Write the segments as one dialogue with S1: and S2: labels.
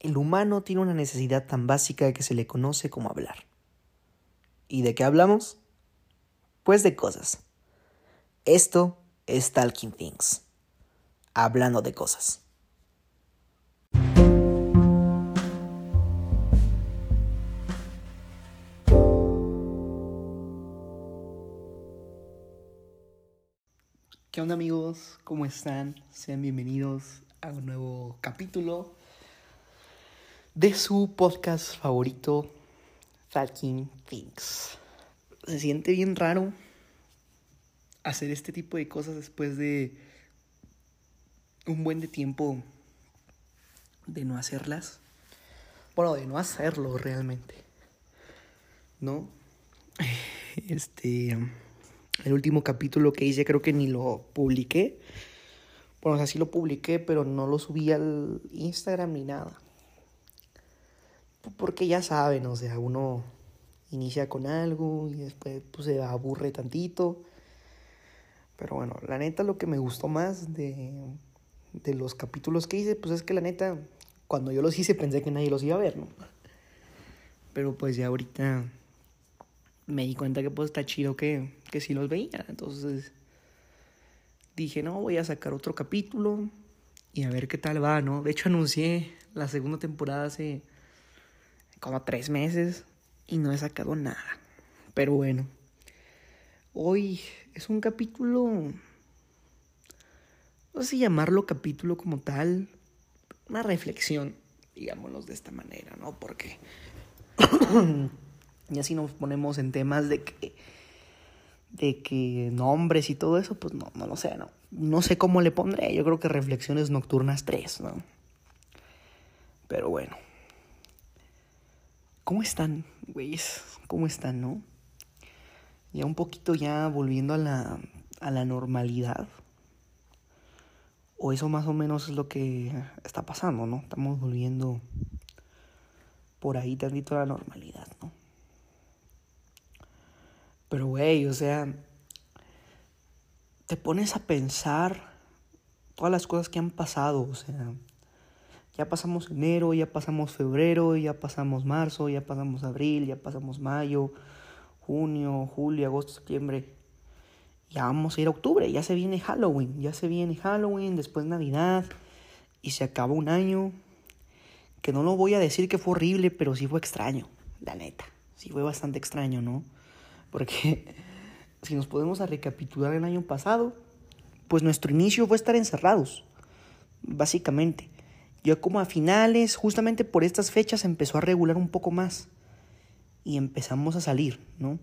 S1: el humano tiene una necesidad tan básica que se le conoce como hablar. ¿Y de qué hablamos? Pues de cosas. Esto es Talking Things. Hablando de cosas. ¿Qué onda amigos? ¿Cómo están? Sean bienvenidos a un nuevo capítulo de su podcast favorito, Talking Things. Se siente bien raro hacer este tipo de cosas después de un buen de tiempo de no hacerlas. Bueno, de no hacerlo realmente. ¿No? Este. El último capítulo que hice creo que ni lo publiqué. Bueno, o sea, sí lo publiqué, pero no lo subí al Instagram ni nada. Porque ya saben, o sea, uno inicia con algo y después pues, se aburre tantito. Pero bueno, la neta lo que me gustó más de, de los capítulos que hice, pues es que la neta, cuando yo los hice pensé que nadie los iba a ver, ¿no? Pero pues ya ahorita me di cuenta que pues está chido que, que sí los veía. Entonces dije, no, voy a sacar otro capítulo y a ver qué tal va, ¿no? De hecho anuncié la segunda temporada hace como tres meses y no he sacado nada. Pero bueno, hoy es un capítulo, no sé llamarlo capítulo como tal, una reflexión, digámoslo de esta manera, ¿no? Porque ya si nos ponemos en temas de que de que nombres y todo eso, pues no, no lo sé, no. No sé cómo le pondré, yo creo que reflexiones nocturnas 3, ¿no? Pero bueno. ¿Cómo están, güeyes? ¿Cómo están, no? Ya un poquito ya volviendo a la, a la normalidad. O eso más o menos es lo que está pasando, ¿no? Estamos volviendo por ahí tantito a la normalidad, ¿no? Pero, güey, o sea, te pones a pensar todas las cosas que han pasado, o sea, ya pasamos enero, ya pasamos febrero, ya pasamos marzo, ya pasamos abril, ya pasamos mayo, junio, julio, agosto, septiembre. Ya vamos a ir a octubre, ya se viene Halloween, ya se viene Halloween, después Navidad y se acaba un año que no lo voy a decir que fue horrible, pero sí fue extraño, la neta. Sí fue bastante extraño, ¿no? Porque si nos podemos recapitular el año pasado, pues nuestro inicio fue estar encerrados, básicamente. Yo como a finales, justamente por estas fechas, empezó a regular un poco más. Y empezamos a salir, ¿no?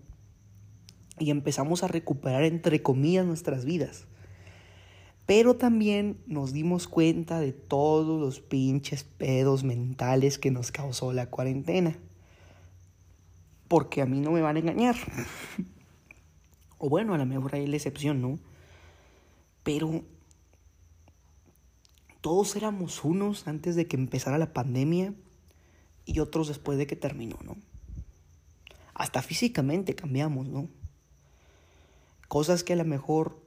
S1: Y empezamos a recuperar, entre comillas, nuestras vidas. Pero también nos dimos cuenta de todos los pinches pedos mentales que nos causó la cuarentena. Porque a mí no me van a engañar. o bueno, a lo mejor hay la excepción, ¿no? Pero todos éramos unos antes de que empezara la pandemia y otros después de que terminó, ¿no? Hasta físicamente cambiamos, ¿no? Cosas que a lo mejor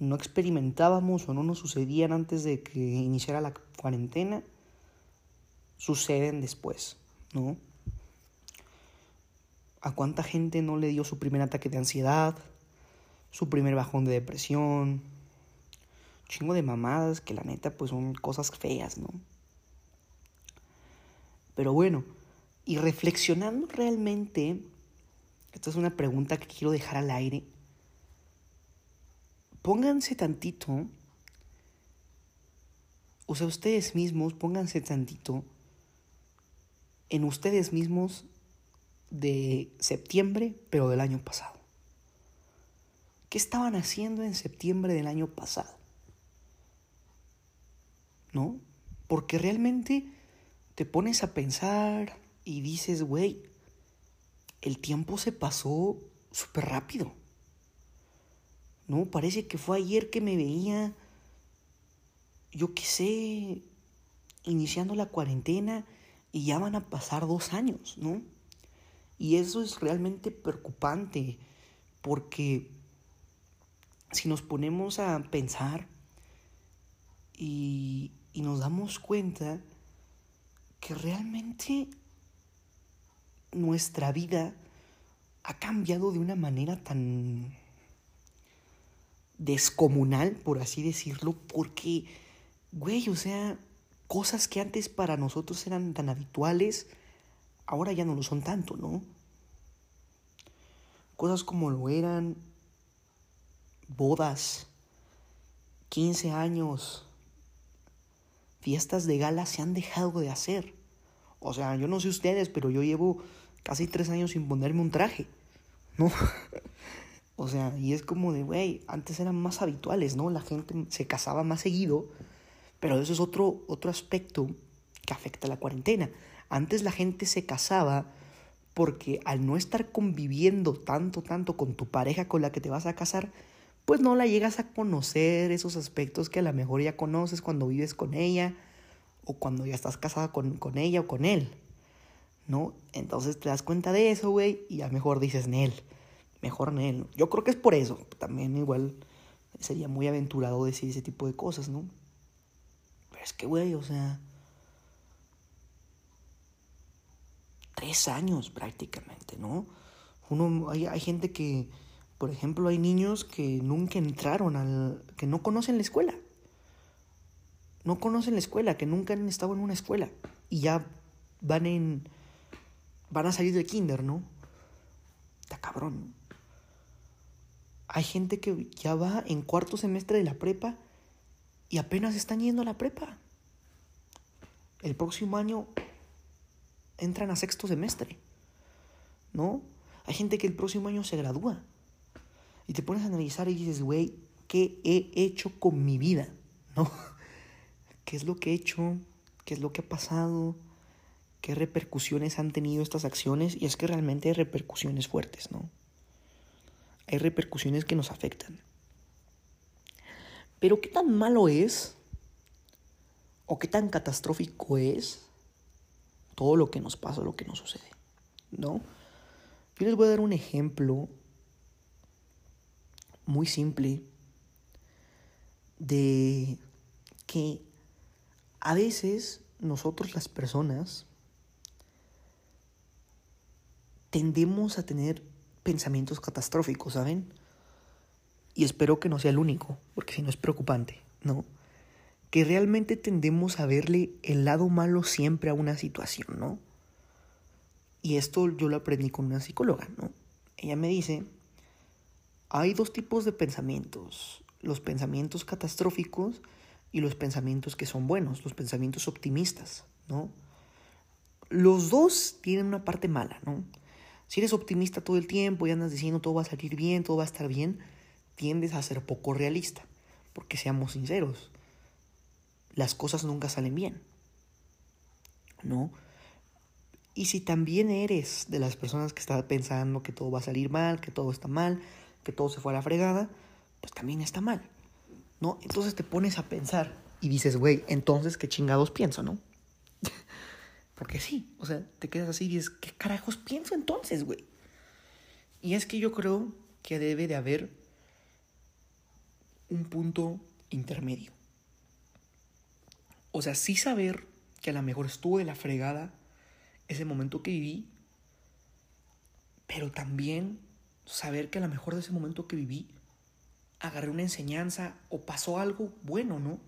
S1: no experimentábamos o no nos sucedían antes de que iniciara la cuarentena, suceden después, ¿no? ¿A cuánta gente no le dio su primer ataque de ansiedad, su primer bajón de depresión, chingo de mamadas que la neta pues son cosas feas, ¿no? Pero bueno, y reflexionando realmente, esta es una pregunta que quiero dejar al aire, pónganse tantito, o sea, ustedes mismos, pónganse tantito en ustedes mismos de septiembre, pero del año pasado. ¿Qué estaban haciendo en septiembre del año pasado? ¿No? Porque realmente te pones a pensar y dices, güey, el tiempo se pasó súper rápido. ¿No? Parece que fue ayer que me veía, yo qué sé, iniciando la cuarentena y ya van a pasar dos años, ¿no? Y eso es realmente preocupante porque si nos ponemos a pensar y, y nos damos cuenta que realmente nuestra vida ha cambiado de una manera tan descomunal, por así decirlo, porque, güey, o sea, cosas que antes para nosotros eran tan habituales, ahora ya no lo son tanto, ¿no? Cosas como lo eran bodas, 15 años, fiestas de gala se han dejado de hacer. O sea, yo no sé ustedes, pero yo llevo casi tres años sin ponerme un traje, ¿no? o sea, y es como de, güey, antes eran más habituales, ¿no? La gente se casaba más seguido, pero eso es otro, otro aspecto que afecta a la cuarentena. Antes la gente se casaba porque al no estar conviviendo tanto, tanto con tu pareja con la que te vas a casar, pues no la llegas a conocer esos aspectos que a lo mejor ya conoces cuando vives con ella o cuando ya estás casada con, con ella o con él, ¿no? Entonces te das cuenta de eso, güey, y a mejor dices Nel, mejor Nel. Yo creo que es por eso, también igual sería muy aventurado decir ese tipo de cosas, ¿no? Pero es que, güey, o sea... Tres años prácticamente, ¿no? Uno, hay, hay gente que, por ejemplo, hay niños que nunca entraron al... que no conocen la escuela no conocen la escuela, que nunca han estado en una escuela y ya van en van a salir del kinder, ¿no? Está cabrón. Hay gente que ya va en cuarto semestre de la prepa y apenas están yendo a la prepa. El próximo año entran a sexto semestre, ¿no? Hay gente que el próximo año se gradúa. Y te pones a analizar y dices, güey, ¿qué he hecho con mi vida? ¿No? qué es lo que he hecho, qué es lo que ha pasado, qué repercusiones han tenido estas acciones y es que realmente hay repercusiones fuertes, ¿no? Hay repercusiones que nos afectan. Pero ¿qué tan malo es o qué tan catastrófico es todo lo que nos pasa, lo que nos sucede? ¿No? Yo les voy a dar un ejemplo muy simple de que a veces nosotros las personas tendemos a tener pensamientos catastróficos, ¿saben? Y espero que no sea el único, porque si no es preocupante, ¿no? Que realmente tendemos a verle el lado malo siempre a una situación, ¿no? Y esto yo lo aprendí con una psicóloga, ¿no? Ella me dice, hay dos tipos de pensamientos, los pensamientos catastróficos y los pensamientos que son buenos, los pensamientos optimistas, ¿no? Los dos tienen una parte mala, ¿no? Si eres optimista todo el tiempo y andas diciendo todo va a salir bien, todo va a estar bien, tiendes a ser poco realista, porque seamos sinceros, las cosas nunca salen bien, ¿no? Y si también eres de las personas que están pensando que todo va a salir mal, que todo está mal, que todo se fue a la fregada, pues también está mal. ¿no? Entonces te pones a pensar y dices, güey, entonces qué chingados pienso, ¿no? Porque sí, o sea, te quedas así y dices, ¿qué carajos pienso entonces, güey? Y es que yo creo que debe de haber un punto intermedio. O sea, sí saber que a lo mejor estuvo de la fregada ese momento que viví, pero también saber que a lo mejor de ese momento que viví agarré una enseñanza o pasó algo bueno, ¿no?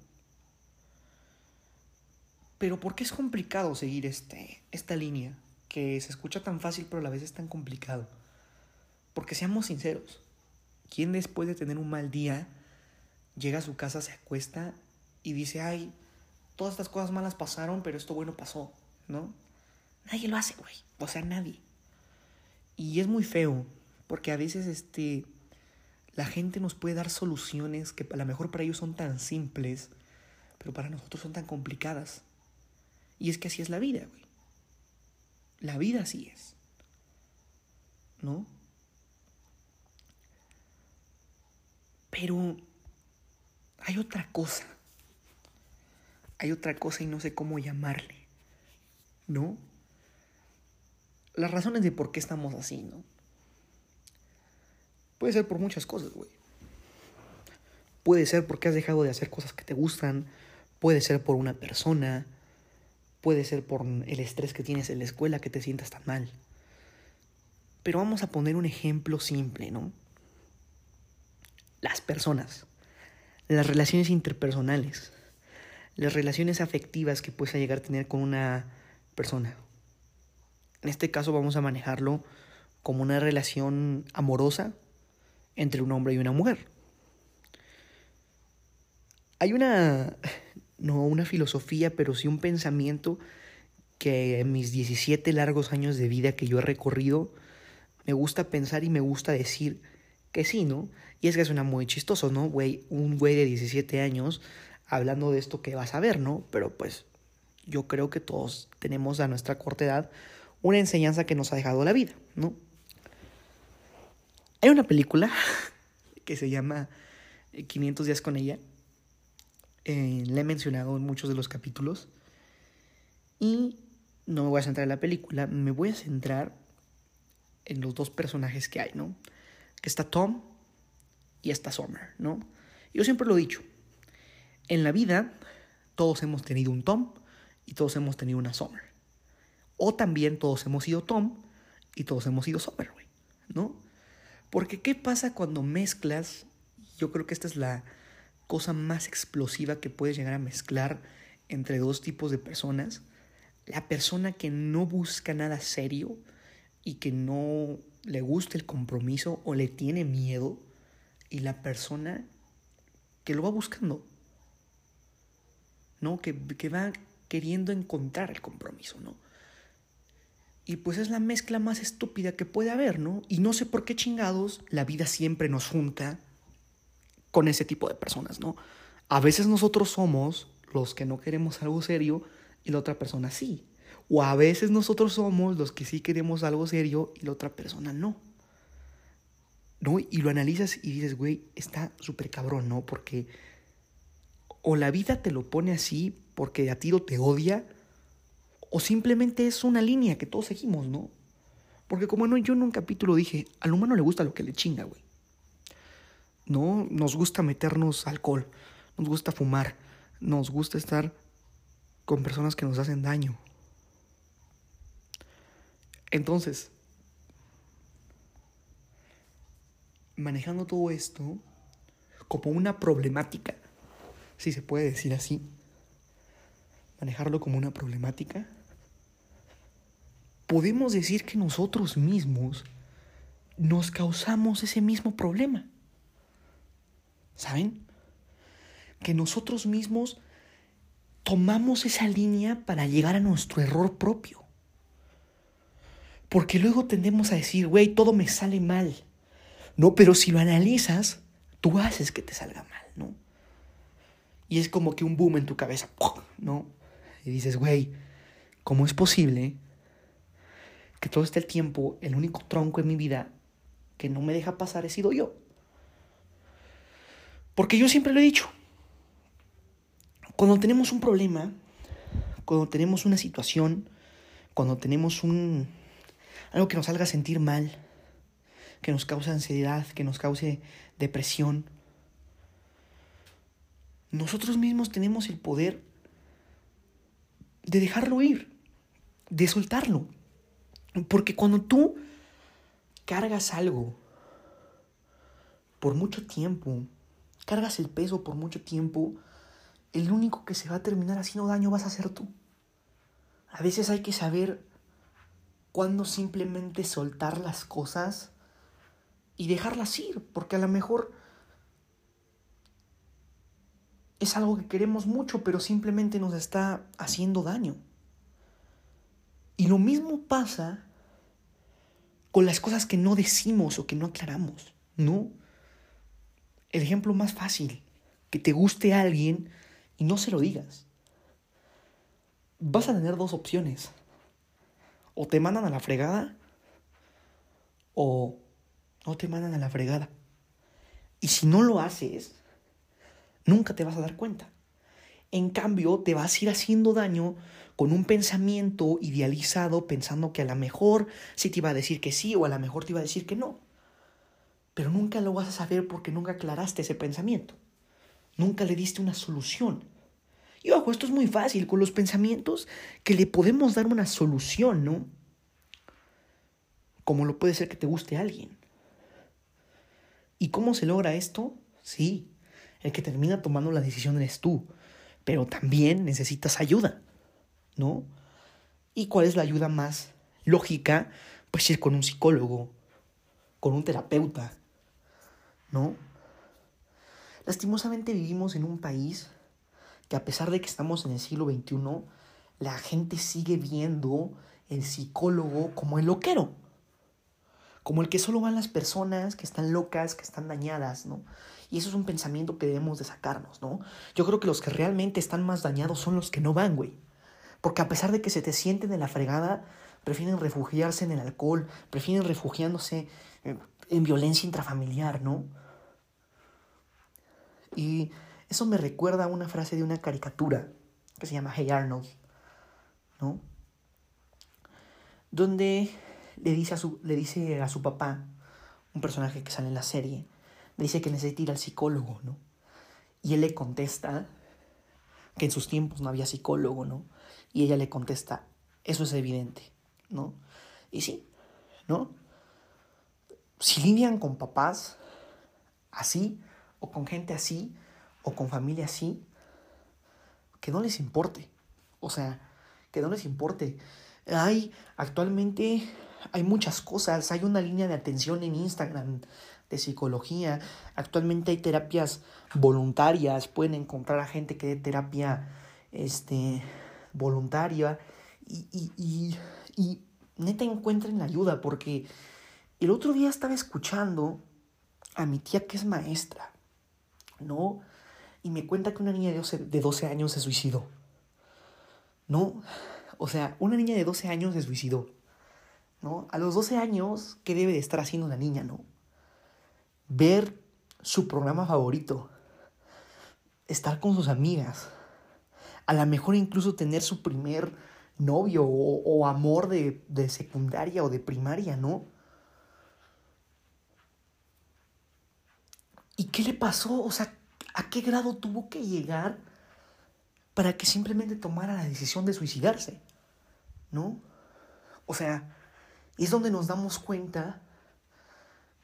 S1: Pero ¿por qué es complicado seguir este, esta línea? Que se escucha tan fácil pero a la vez es tan complicado. Porque seamos sinceros, ¿quién después de tener un mal día llega a su casa, se acuesta y dice, ay, todas estas cosas malas pasaron, pero esto bueno pasó, ¿no? Nadie lo hace, güey. O sea, nadie. Y es muy feo, porque a veces este la gente nos puede dar soluciones que a lo mejor para ellos son tan simples, pero para nosotros son tan complicadas. Y es que así es la vida, güey. La vida así es. ¿No? Pero hay otra cosa. Hay otra cosa y no sé cómo llamarle. ¿No? Las razones de por qué estamos así, ¿no? Puede ser por muchas cosas, güey. Puede ser porque has dejado de hacer cosas que te gustan. Puede ser por una persona. puede ser por el estrés que tienes en la escuela que te sientas tan mal. Pero vamos a poner un ejemplo simple, ¿no? Las personas, las relaciones interpersonales, las relaciones afectivas que puedes llegar a tener con una persona. En este caso vamos a manejarlo como una relación amorosa entre un hombre y una mujer. Hay una, no una filosofía, pero sí un pensamiento que en mis 17 largos años de vida que yo he recorrido, me gusta pensar y me gusta decir que sí, ¿no? Y es que suena muy chistoso, ¿no? Güey, un güey de 17 años hablando de esto que vas a ver, ¿no? Pero pues yo creo que todos tenemos a nuestra corta edad una enseñanza que nos ha dejado la vida, ¿no? Hay una película que se llama 500 días con ella. Eh, la he mencionado en muchos de los capítulos. Y no me voy a centrar en la película, me voy a centrar en los dos personajes que hay, ¿no? Que está Tom y está Summer, ¿no? Yo siempre lo he dicho. En la vida, todos hemos tenido un Tom y todos hemos tenido una Summer. O también todos hemos sido Tom y todos hemos sido Summer, ¿no? Porque ¿qué pasa cuando mezclas? Yo creo que esta es la cosa más explosiva que puedes llegar a mezclar entre dos tipos de personas. La persona que no busca nada serio y que no le gusta el compromiso o le tiene miedo y la persona que lo va buscando. ¿No? Que, que va queriendo encontrar el compromiso, ¿no? Y pues es la mezcla más estúpida que puede haber, ¿no? Y no sé por qué chingados la vida siempre nos junta con ese tipo de personas, ¿no? A veces nosotros somos los que no queremos algo serio y la otra persona sí. O a veces nosotros somos los que sí queremos algo serio y la otra persona no. ¿No? Y lo analizas y dices, güey, está súper cabrón, ¿no? Porque o la vida te lo pone así porque a tiro te odia, o simplemente es una línea que todos seguimos, ¿no? Porque como no, yo en un capítulo dije, al humano le gusta lo que le chinga, güey. No, nos gusta meternos alcohol, nos gusta fumar, nos gusta estar con personas que nos hacen daño. Entonces, manejando todo esto como una problemática, si se puede decir así, manejarlo como una problemática, podemos decir que nosotros mismos nos causamos ese mismo problema. ¿Saben? Que nosotros mismos tomamos esa línea para llegar a nuestro error propio. Porque luego tendemos a decir, güey, todo me sale mal. No, pero si lo analizas, tú haces que te salga mal, ¿no? Y es como que un boom en tu cabeza, ¿no? Y dices, güey, ¿cómo es posible que todo este tiempo el único tronco en mi vida que no me deja pasar he sido yo. Porque yo siempre lo he dicho, cuando tenemos un problema, cuando tenemos una situación, cuando tenemos un algo que nos haga sentir mal, que nos cause ansiedad, que nos cause depresión, nosotros mismos tenemos el poder de dejarlo ir, de soltarlo. Porque cuando tú cargas algo por mucho tiempo, cargas el peso por mucho tiempo, el único que se va a terminar haciendo daño vas a ser tú. A veces hay que saber cuándo simplemente soltar las cosas y dejarlas ir, porque a lo mejor es algo que queremos mucho, pero simplemente nos está haciendo daño. Y lo mismo pasa con las cosas que no decimos o que no aclaramos, ¿no? El ejemplo más fácil, que te guste a alguien y no se lo digas. Vas a tener dos opciones. O te mandan a la fregada o no te mandan a la fregada. Y si no lo haces, nunca te vas a dar cuenta. En cambio, te vas a ir haciendo daño con un pensamiento idealizado pensando que a lo mejor sí te iba a decir que sí o a lo mejor te iba a decir que no. Pero nunca lo vas a saber porque nunca aclaraste ese pensamiento. Nunca le diste una solución. Y ojo, esto es muy fácil, con los pensamientos que le podemos dar una solución, ¿no? Como lo puede ser que te guste alguien. ¿Y cómo se logra esto? Sí, el que termina tomando la decisión eres tú, pero también necesitas ayuda, ¿no? ¿Y cuál es la ayuda más lógica? Pues ir con un psicólogo, con un terapeuta, ¿no? Lastimosamente vivimos en un país que a pesar de que estamos en el siglo XXI, la gente sigue viendo el psicólogo como el loquero, como el que solo van las personas que están locas, que están dañadas, ¿no? Y eso es un pensamiento que debemos de sacarnos, ¿no? Yo creo que los que realmente están más dañados son los que no van, güey. Porque a pesar de que se te sienten en la fregada, prefieren refugiarse en el alcohol, prefieren refugiándose en, violencia intrafamiliar, ¿no? Y eso me recuerda a una frase de una caricatura que se llama Hey Arnold, ¿no? Donde le dice a su, le dice a su papá, un personaje que sale en la serie, le dice que necesita ir al psicólogo, ¿no? Y él le contesta que en sus tiempos no había psicólogo, ¿no? Y ella le contesta, eso es evidente, ¿no? Y sí, ¿no? Si lidian con papás así, o con gente así, o con familia así, que no les importe. O sea, que no les importe. Hay, actualmente, hay muchas cosas. Hay una línea de atención en Instagram de psicología. Actualmente hay terapias voluntarias. Pueden encontrar a gente que dé terapia este, voluntaria. Y, y, y, y neta encuentren la ayuda porque el otro día estaba escuchando a mi tía que es maestra, ¿no? Y me cuenta que una niña de 12, de 12 años se suicidó, ¿no? O sea, una niña de 12 años se suicidó, ¿no? A los 12 años, ¿qué debe de estar haciendo la niña, no? Ver su programa favorito, estar con sus amigas, a lo mejor incluso tener su primer novio o, o amor de, de secundaria o de primaria, ¿no? ¿Y qué le pasó? O sea, ¿a qué grado tuvo que llegar para que simplemente tomara la decisión de suicidarse? ¿No? O sea, es donde nos damos cuenta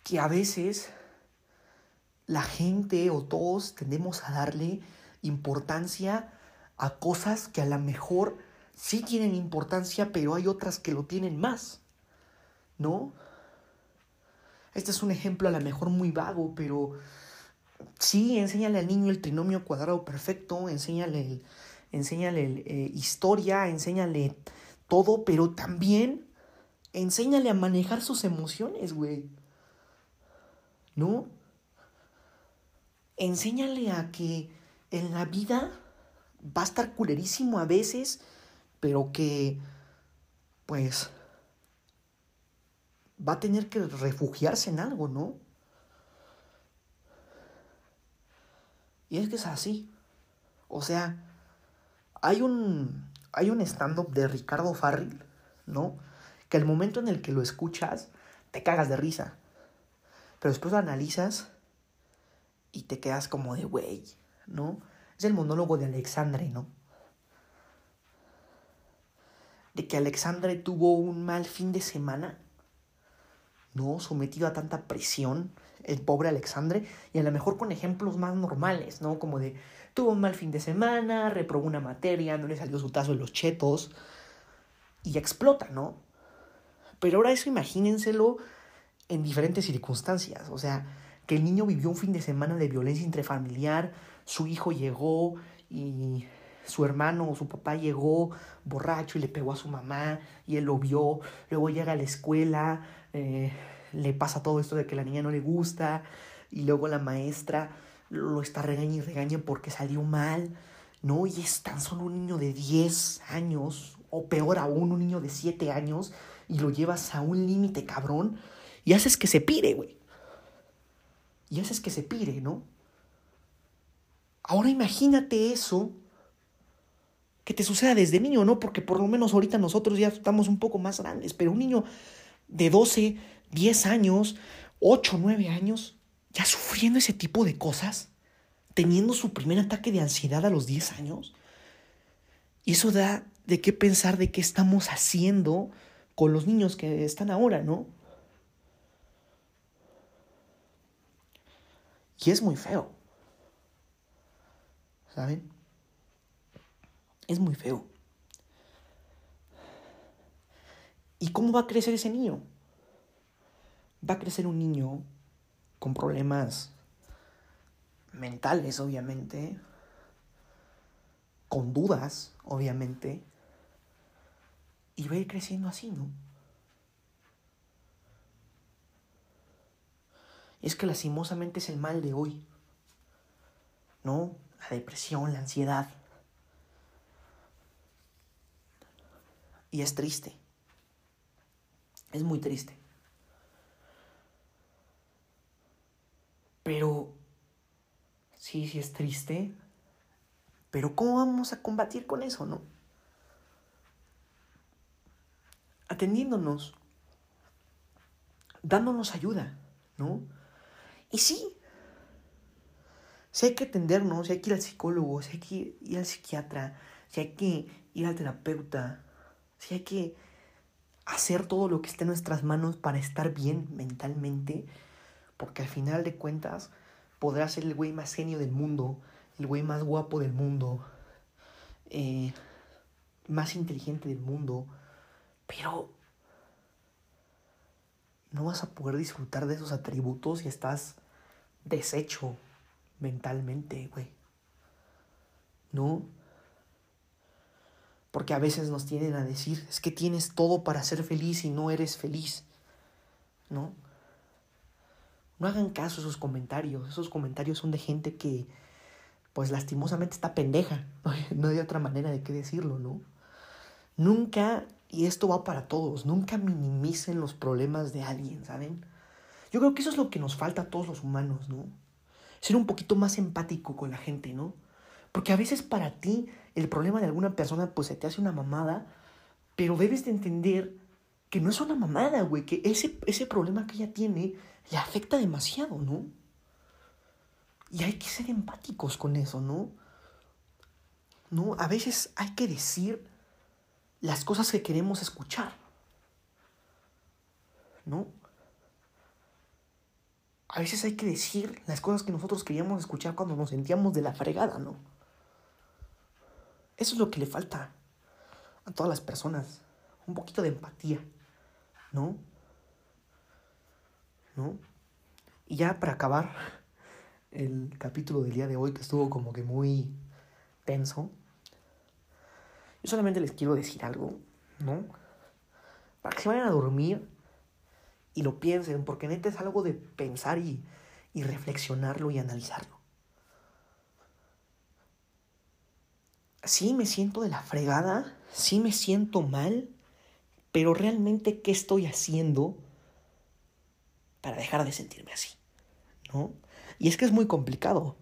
S1: que a veces la gente o todos tendemos a darle importancia a cosas que a lo mejor sí tienen importancia, pero hay otras que lo tienen más. ¿No? Este es un ejemplo a lo mejor muy vago, pero sí, enséñale al niño el trinomio cuadrado perfecto, enséñale, enséñale eh, historia, enséñale todo, pero también enséñale a manejar sus emociones, güey. ¿No? Enséñale a que en la vida va a estar culerísimo a veces, pero que, pues, va a tener que refugiarse en algo, ¿no? Y es que es así. O sea, hay un, hay un stand-up de Ricardo Farril, ¿no? Que el momento en el que lo escuchas, te cagas de risa. Pero después lo analizas y te quedas como de, güey, ¿no? Es el monólogo de Alexandre, ¿no? De que Alexandre tuvo un mal fin de semana, ¿no? Sometido a tanta presión el pobre Alexandre, y a lo mejor con ejemplos más normales, ¿no? Como de, tuvo un mal fin de semana, reprobó una materia, no le salió su tazo de los chetos, y explota, ¿no? Pero ahora eso imagínenselo en diferentes circunstancias, o sea, que el niño vivió un fin de semana de violencia intrafamiliar, su hijo llegó y su hermano o su papá llegó borracho y le pegó a su mamá y él lo vio, luego llega a la escuela, eh, le pasa todo esto de que la niña no le gusta y luego la maestra lo está regañando y regaña porque salió mal, ¿no? Y es tan solo un niño de 10 años, o peor aún, un niño de 7 años, y lo llevas a un límite cabrón y haces que se pire, güey. Y haces que se pire, ¿no? Ahora imagínate eso que te suceda desde niño, ¿no? Porque por lo menos ahorita nosotros ya estamos un poco más grandes, pero un niño de 12, 10 años, 8, 9 años, ya sufriendo ese tipo de cosas, teniendo su primer ataque de ansiedad a los 10 años, Y eso da de qué pensar de qué estamos haciendo con los niños que están ahora, ¿no? Y es muy feo. ¿Saben? Es muy feo. ¿Y cómo va a crecer ese niño? Va a crecer un niño con problemas mentales, obviamente, con dudas, obviamente, y va a ir creciendo así, ¿no? Es que lastimosamente es el mal de hoy, ¿no? La depresión, la ansiedad. Y es triste. Es muy triste. Pero, sí, sí es triste. Pero ¿cómo vamos a combatir con eso, no? Atendiéndonos, dándonos ayuda, ¿no? Y sí, si hay que atendernos, si hay que ir al psicólogo, si hay que ir al psiquiatra, si hay que ir al terapeuta, si hay que hacer todo lo que esté en nuestras manos para estar bien mentalmente, porque al final de cuentas podrás ser el güey más genio del mundo, el güey más guapo del mundo, eh, más inteligente del mundo, pero no vas a poder disfrutar de esos atributos si estás deshecho mentalmente, güey. ¿No? Porque a veces nos tienen a decir, es que tienes todo para ser feliz y no eres feliz. ¿No? No hagan caso a esos comentarios. Esos comentarios son de gente que, pues lastimosamente está pendeja. No hay otra manera de qué decirlo, ¿no? Nunca, y esto va para todos, nunca minimicen los problemas de alguien, ¿saben? Yo creo que eso es lo que nos falta a todos los humanos, ¿no? Ser un poquito más empático con la gente, ¿no? Porque a veces para ti el problema de alguna persona pues se te hace una mamada, pero debes de entender que no es una mamada, güey, que ese, ese problema que ella tiene le afecta demasiado, ¿no? Y hay que ser empáticos con eso, ¿no? ¿No? A veces hay que decir las cosas que queremos escuchar, ¿no? A veces hay que decir las cosas que nosotros queríamos escuchar cuando nos sentíamos de la fregada, ¿no? Eso es lo que le falta a todas las personas. Un poquito de empatía, ¿no? ¿No? Y ya para acabar el capítulo del día de hoy, que estuvo como que muy tenso, yo solamente les quiero decir algo, ¿no? Para que se vayan a dormir y lo piensen, porque neta es algo de pensar y, y reflexionarlo y analizarlo. sí me siento de la fregada, sí me siento mal, pero realmente, ¿qué estoy haciendo para dejar de sentirme así? ¿No? Y es que es muy complicado,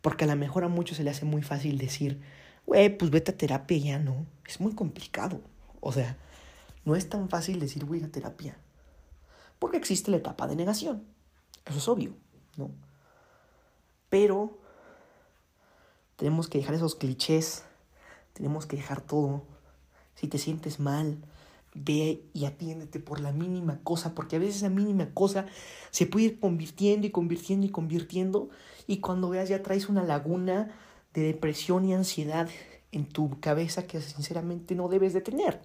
S1: porque a lo mejor a muchos se le hace muy fácil decir, güey, pues vete a terapia ya, ¿no? Es muy complicado. O sea, no es tan fácil decir, voy a terapia. Porque existe la etapa de negación. Eso es obvio, ¿no? Pero tenemos que dejar esos clichés tenemos que dejar todo. Si te sientes mal, ve y atiéndete por la mínima cosa, porque a veces esa mínima cosa se puede ir convirtiendo y convirtiendo y convirtiendo, y cuando veas ya traes una laguna de depresión y ansiedad en tu cabeza que sinceramente no debes de tener,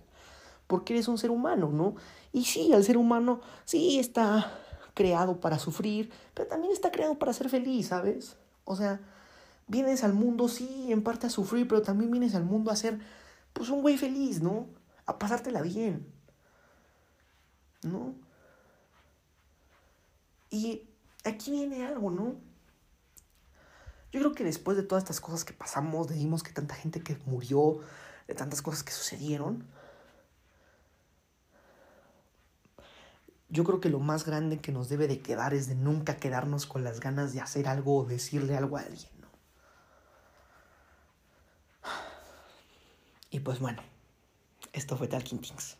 S1: porque eres un ser humano, ¿no? Y sí, el ser humano sí está creado para sufrir, pero también está creado para ser feliz, ¿sabes? O sea, vienes al mundo, sí, en parte a sufrir, pero también vienes al mundo a ser, pues, un güey feliz, ¿no? A pasártela bien. ¿No? Y aquí viene algo, ¿no? Yo creo que después de todas estas cosas que pasamos, de vimos que tanta gente que murió, de tantas cosas que sucedieron, yo creo que lo más grande que nos debe de quedar es de nunca quedarnos con las ganas de hacer algo o decirle algo a alguien. Y pues bueno, esto fue Talking Things.